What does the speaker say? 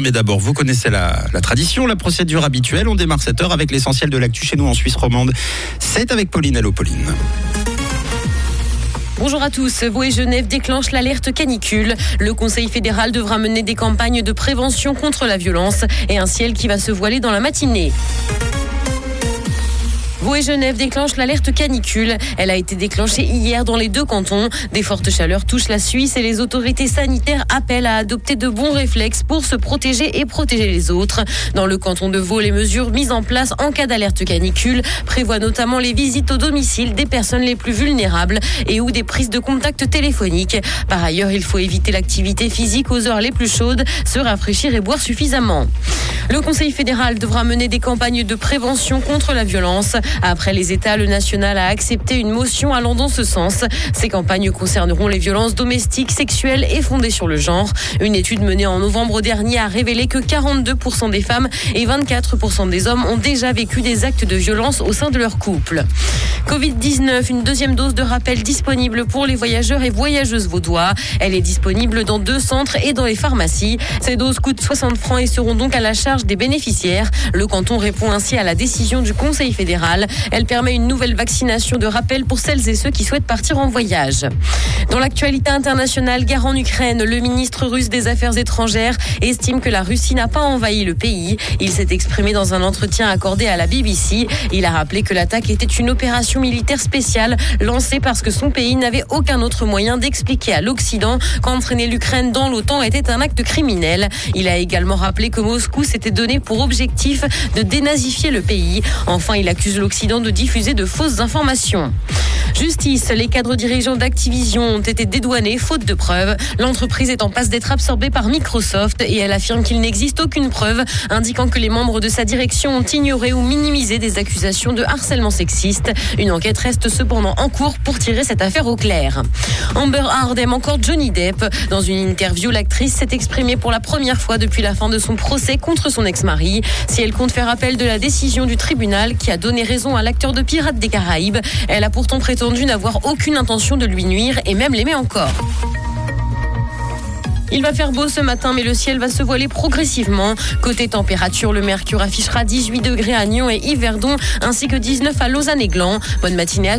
Mais d'abord, vous connaissez la, tradition, la procédure habituelle. On démarre cette heure avec l'essentiel de l'actu chez nous en Suisse romande. C'est avec Pauline. Hello Pauline. Bonjour à tous. Vaud et Genève déclenchent l'alerte canicule. Le Conseil fédéral devra mener des campagnes de prévention contre la violence et un ciel qui va se voiler dans la matinée. Vaud et Genève déclenchent l'alerte canicule. Elle a été déclenchée hier dans les deux cantons. Des fortes chaleurs touchent la Suisse et les autorités sanitaires appellent à adopter de bons réflexes pour se protéger et protéger les autres. Dans le canton de Vaud, les mesures mises en place en cas d'alerte canicule prévoient notamment les visites au domicile des personnes les plus vulnérables et ou des prises de contact téléphoniques. Par ailleurs, il faut éviter l'activité physique aux heures les plus chaudes, se rafraîchir et boire suffisamment. Le Conseil fédéral devra mener des campagnes de prévention contre la violence. Après les États, le national a accepté une motion allant dans ce sens. Ces campagnes concerneront les violences domestiques, sexuelles et fondées sur le genre. Une étude menée en novembre dernier a révélé que 42% des femmes et 24% des hommes ont déjà vécu des actes de violence au sein de leur couple. Covid-19, une deuxième dose de rappel disponible pour les voyageurs et voyageuses vaudois. Elle est disponible dans deux centres et dans les pharmacies. Ces doses coûtent 60 francs et seront donc à la charge des bénéficiaires. Le canton répond ainsi à la décision du Conseil fédéral. Elle permet une nouvelle vaccination de rappel pour celles et ceux qui souhaitent partir en voyage. Dans l'actualité internationale, guerre en Ukraine, le ministre russe des Affaires étrangères estime que la Russie n'a pas envahi le pays. Il s'est exprimé dans un entretien accordé à la BBC. Il a rappelé que l'attaque était une opération militaire spéciale lancée parce que son pays n'avait aucun autre moyen d'expliquer à l'Occident qu'entraîner l'Ukraine dans l'OTAN était un acte criminel. Il a également rappelé que Moscou s'était donné pour objectif de dénazifier le pays. Enfin, il accuse l'Occident de diffuser de fausses informations. Justice, les cadres dirigeants d'Activision ont été dédouanés faute de preuves. L'entreprise est en passe d'être absorbée par Microsoft et elle affirme qu'il n'existe aucune preuve indiquant que les membres de sa direction ont ignoré ou minimisé des accusations de harcèlement sexiste. Une enquête reste cependant en cours pour tirer cette affaire au clair. Amber Hard aime encore Johnny Depp. Dans une interview, l'actrice s'est exprimée pour la première fois depuis la fin de son procès contre son ex-mari. Si elle compte faire appel de la décision du tribunal qui a donné raison à l'acteur de Pirates des Caraïbes, elle a pourtant prétendu n'avoir aucune intention de lui nuire et même l'aimer encore. Il va faire beau ce matin, mais le ciel va se voiler progressivement. Côté température, le mercure affichera 18 degrés à Nyon et Yverdon, ainsi que 19 à Lausanne et Gland. Bonne matinée à